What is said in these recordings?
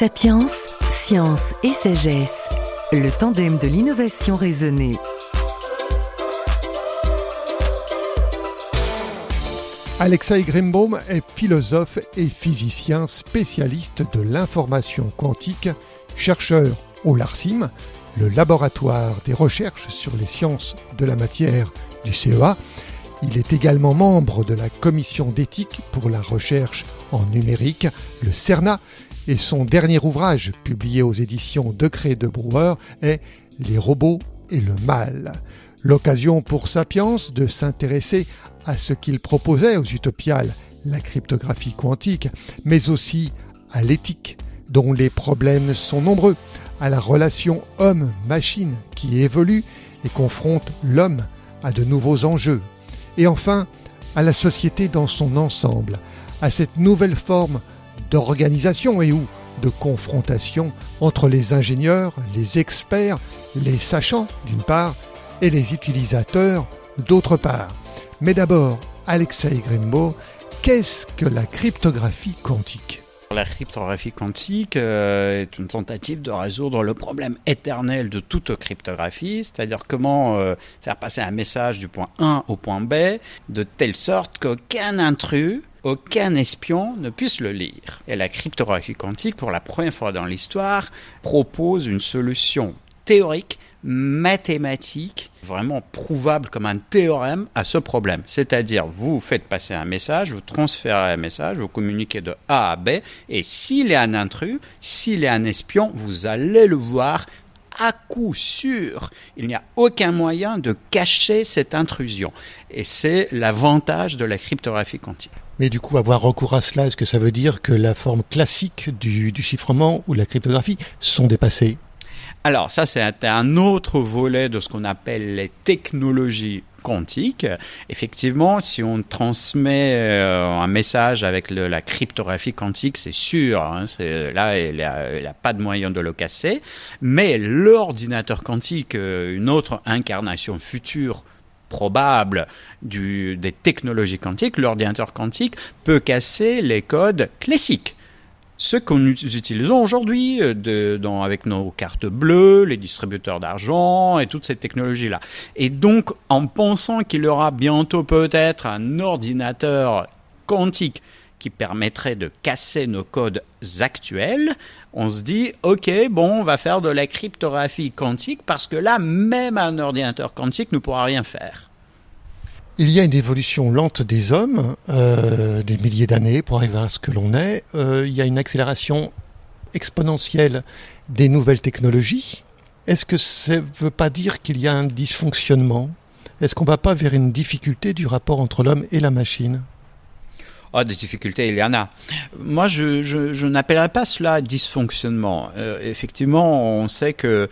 Sapiens, science et sagesse, le tandem de l'innovation raisonnée. Alexei Grimbaum est philosophe et physicien spécialiste de l'information quantique, chercheur au LARCIM, le laboratoire des recherches sur les sciences de la matière du CEA. Il est également membre de la commission d'éthique pour la recherche en numérique, le CERNA, et son dernier ouvrage, publié aux éditions Decret de Brouwer, est Les robots et le mal. L'occasion pour Sapiens de s'intéresser à ce qu'il proposait aux utopiales, la cryptographie quantique, mais aussi à l'éthique, dont les problèmes sont nombreux, à la relation homme-machine qui évolue et confronte l'homme à de nouveaux enjeux, et enfin à la société dans son ensemble, à cette nouvelle forme d'organisation et ou de confrontation entre les ingénieurs, les experts, les sachants d'une part, et les utilisateurs d'autre part. Mais d'abord, Alexei Grimbaud, qu'est-ce que la cryptographie quantique? La cryptographie quantique euh, est une tentative de résoudre le problème éternel de toute cryptographie, c'est-à-dire comment euh, faire passer un message du point 1 au point B de telle sorte qu'aucun intrus aucun espion ne puisse le lire. Et la cryptographie quantique, pour la première fois dans l'histoire, propose une solution théorique mathématique vraiment prouvable comme un théorème à ce problème. C'est-à-dire, vous faites passer un message, vous transférez un message, vous communiquez de A à B, et s'il est un intrus, s'il est un espion, vous allez le voir à coup sûr, il n'y a aucun moyen de cacher cette intrusion. Et c'est l'avantage de la cryptographie quantique. Mais du coup, avoir recours à cela, est-ce que ça veut dire que la forme classique du, du chiffrement ou la cryptographie sont dépassées? Alors ça, c'est un autre volet de ce qu'on appelle les technologies quantiques. Effectivement, si on transmet euh, un message avec la cryptographie quantique, c'est sûr, hein, là, il n'y a, pas de moyen de le casser. Mais l'ordinateur quantique, euh, une autre incarnation future probable des technologies quantiques, l'ordinateur quantique peut casser les codes classiques ce que nous utilisons aujourd'hui euh, avec nos cartes bleues, les distributeurs d'argent et toutes ces technologies-là. Et donc, en pensant qu'il y aura bientôt peut-être un ordinateur quantique qui permettrait de casser nos codes actuels, on se dit, OK, bon, on va faire de la cryptographie quantique parce que là, même un ordinateur quantique ne pourra rien faire. Il y a une évolution lente des hommes, euh, des milliers d'années pour arriver à ce que l'on est. Euh, il y a une accélération exponentielle des nouvelles technologies. Est-ce que ça ne veut pas dire qu'il y a un dysfonctionnement? Est-ce qu'on ne va pas vers une difficulté du rapport entre l'homme et la machine? Ah, des difficultés, il y en a. Moi, je, n'appellerais pas cela dysfonctionnement. Euh, effectivement, on sait que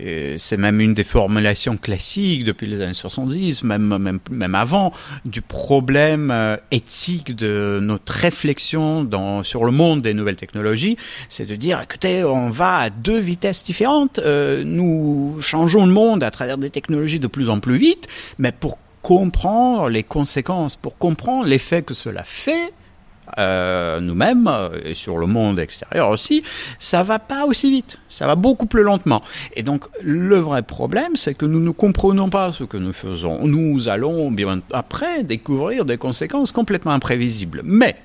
euh, c'est même une des formulations classiques depuis les années 70, même, avant, du problème euh, éthique de notre réflexion sur le monde des nouvelles technologies. C'est de dire, écoutez, on va à deux vitesses différentes. nous changeons le monde à travers des technologies de plus en plus vite, mais pour comprendre les conséquences, pour comprendre l'effet que cela fait, euh, nous-mêmes et sur le monde extérieur aussi, ça va pas aussi vite, ça va beaucoup plus lentement. Et donc le vrai problème, c'est que nous ne comprenons pas ce que nous faisons. Nous allons bien après découvrir des conséquences complètement imprévisibles. Mais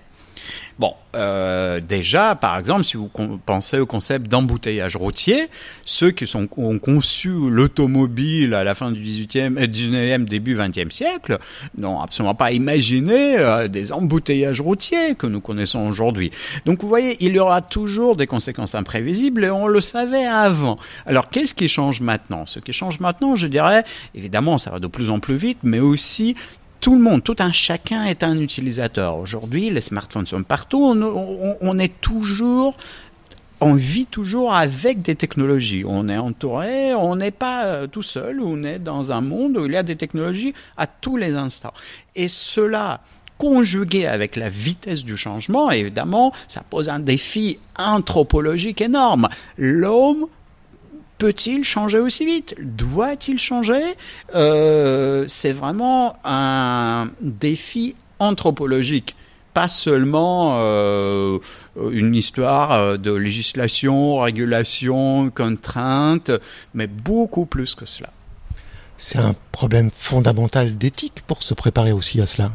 Bon, euh, déjà, par exemple, si vous pensez au concept d'embouteillage routier, ceux qui ont conçu l'automobile à la fin du 18e, 19e, début 20e siècle n'ont absolument pas imaginé euh, des embouteillages routiers que nous connaissons aujourd'hui. Donc vous voyez, il y aura toujours des conséquences imprévisibles et on le savait avant. Alors qu'est-ce qui change maintenant? Ce qui change maintenant, je dirais, évidemment, ça va de plus en plus vite, mais aussi tout le monde, tout un chacun est un utilisateur. Aujourd'hui, les smartphones sont partout. On, est toujours on vit toujours avec des technologies. On est entouré, on n'est pas euh, tout seul, on est dans un monde où il y a des technologies à tous les instants. Et cela, conjugué avec la vitesse du changement, évidemment, ça pose un défi anthropologique énorme. L'homme peut-il changer aussi vite? Doit-il changer? Euh, C'est vraiment un défi anthropologique pas seulement euh, une histoire euh, de législation, régulation, contrainte, mais beaucoup plus que cela. C'est un problème fondamental d'éthique pour se préparer aussi à cela.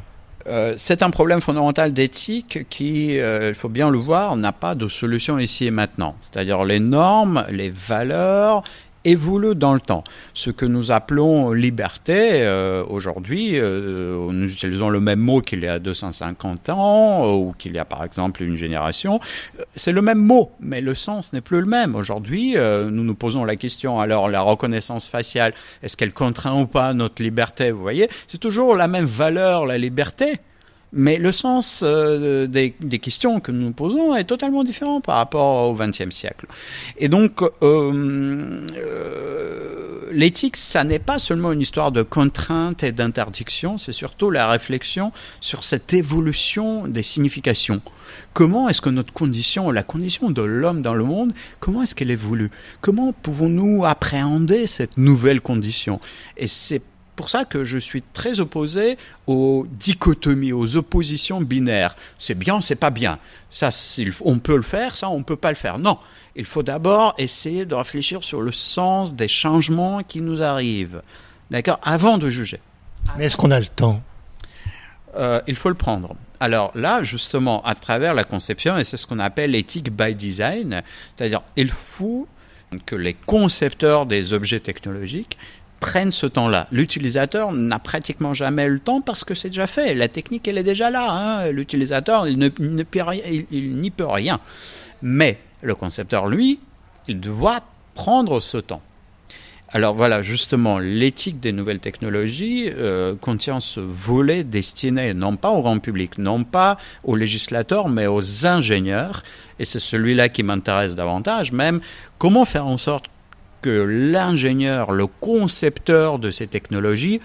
Euh, c'est un problème fondamental d'éthique qui, il faut bien le voir, n'a pas de solution ici et maintenant. C'est-à-dire les normes, les valeurs évolue dans le temps. Ce que nous appelons liberté, euh, aujourd'hui, euh, nous utilisons le même mot qu'il y a 250 ans, euh, ou qu'il y a par exemple une génération, c'est le même mot, mais le sens n'est plus le même. Aujourd'hui, nous nous posons la question, alors la reconnaissance faciale, est-ce qu'elle contraint ou pas notre liberté Vous voyez, c'est toujours la même valeur, la liberté, mais le sens euh, des, questions que nous posons est totalement différent par rapport au XXe siècle. Et donc, euh, euh, l'éthique, ça n'est pas seulement une histoire de contraintes et d'interdictions, c'est surtout la réflexion sur cette évolution des significations. Comment est-ce que notre condition, la condition de l'homme dans le monde, comment est-ce qu'elle évolue? Comment pouvons-nous appréhender cette nouvelle condition? Et c'est pour ça que je suis très opposé aux dichotomies, aux oppositions binaires. C'est bien, c'est pas bien. Ça, on peut le faire, ça, on peut pas le faire. Non. Il faut d'abord essayer de réfléchir sur le sens des changements qui nous arrivent. D'accord? Avant de juger. Mais est-ce qu'on a le temps? Euh, Il faut le prendre. Alors là, justement, à travers la conception, et c'est ce qu'on appelle l'éthique by design, c'est-à-dire il faut que les concepteurs des objets technologiques prennent ce temps-là. L'utilisateur n'a pratiquement jamais le temps parce que c'est déjà fait. La technique, elle est déjà là. Hein. L'utilisateur, il n'y ne, il, peut rien. Mais le concepteur, lui, il doit prendre ce temps. Alors voilà, justement, l'éthique des nouvelles technologies euh, contient ce volet destiné non pas au grand public, non pas aux législateurs, mais aux ingénieurs. Et c'est celui-là qui m'intéresse davantage, même comment faire en sorte que l'ingénieur, le concepteur de ces technologies,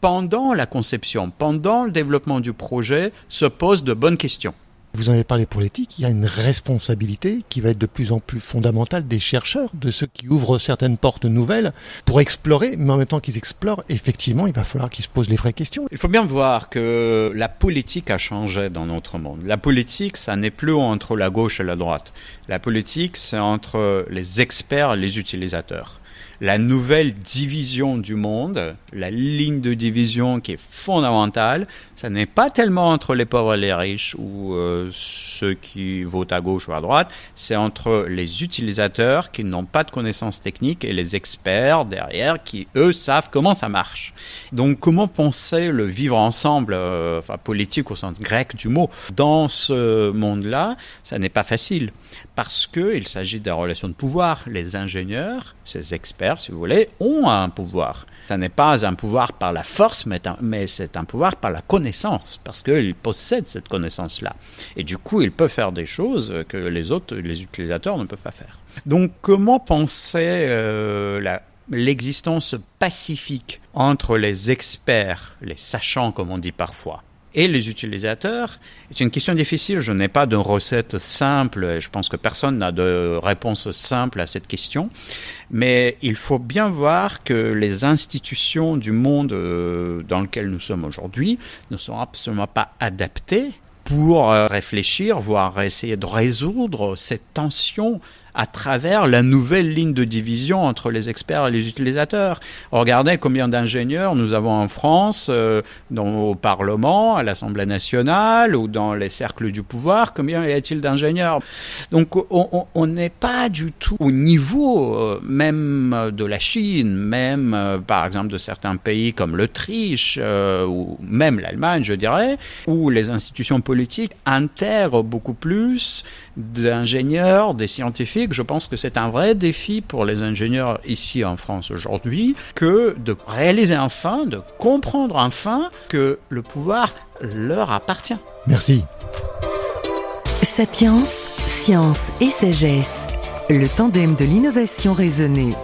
pendant la conception, pendant le développement du projet, se pose de bonnes questions. Vous en avez parlé pour l'éthique, il y a une responsabilité qui va être de plus en plus fondamentale des chercheurs, de ceux qui ouvrent certaines portes nouvelles pour explorer, mais en même temps qu'ils explorent, effectivement, il va falloir qu'ils se posent les vraies questions. Il faut bien voir que la politique a changé dans notre monde. La politique, ça n'est plus entre la gauche et la droite. La politique, c'est entre les experts et les utilisateurs la nouvelle division du monde, la ligne de division qui est fondamentale, ça n'est pas tellement entre les pauvres et les riches ou euh, ceux qui votent à gauche ou à droite, c'est entre les utilisateurs qui n'ont pas de connaissances techniques et les experts derrière qui, eux, savent comment ça marche. Donc, comment penser le vivre ensemble, euh, enfin politique au sens grec du mot, dans ce monde-là, ça n'est pas facile parce qu'il s'agit des relations de pouvoir. Les ingénieurs, ces experts, si vous voulez, ont un pouvoir. Ce n'est pas un pouvoir par la force, mais, c'est un pouvoir par la connaissance, parce qu'ils possèdent cette connaissance-là. Et du coup, ils peuvent faire des choses que les autres, les utilisateurs ne peuvent pas faire. Donc, comment penser euh, l'existence pacifique entre les experts, les sachants, comme on dit parfois, et les utilisateurs C'est une question difficile. Je n'ai pas de recette simple. Je pense que personne n'a de réponse simple à cette question. Mais il faut bien voir que les institutions du monde euh, dans lequel nous sommes aujourd'hui ne sont absolument pas adaptées pour euh, réfléchir, voire essayer de résoudre cette tension à travers la nouvelle ligne de division entre les experts et les utilisateurs. Regardez combien d'ingénieurs nous avons en France, euh, dans, au Parlement, à l'Assemblée nationale ou dans les cercles du pouvoir, combien y a-t-il d'ingénieurs? Donc on n'est pas du tout au niveau euh, même de la Chine, même euh, par exemple de certains pays comme l'Autriche ou même l'Allemagne, je dirais, où les institutions politiques intègrent beaucoup plus d'ingénieurs, des scientifiques je pense que c'est un vrai défi pour les ingénieurs ici en France aujourd'hui que de réaliser enfin, de comprendre enfin que le pouvoir leur appartient. Merci. Sapiens, science et sagesse, le tandem de l'innovation raisonnée.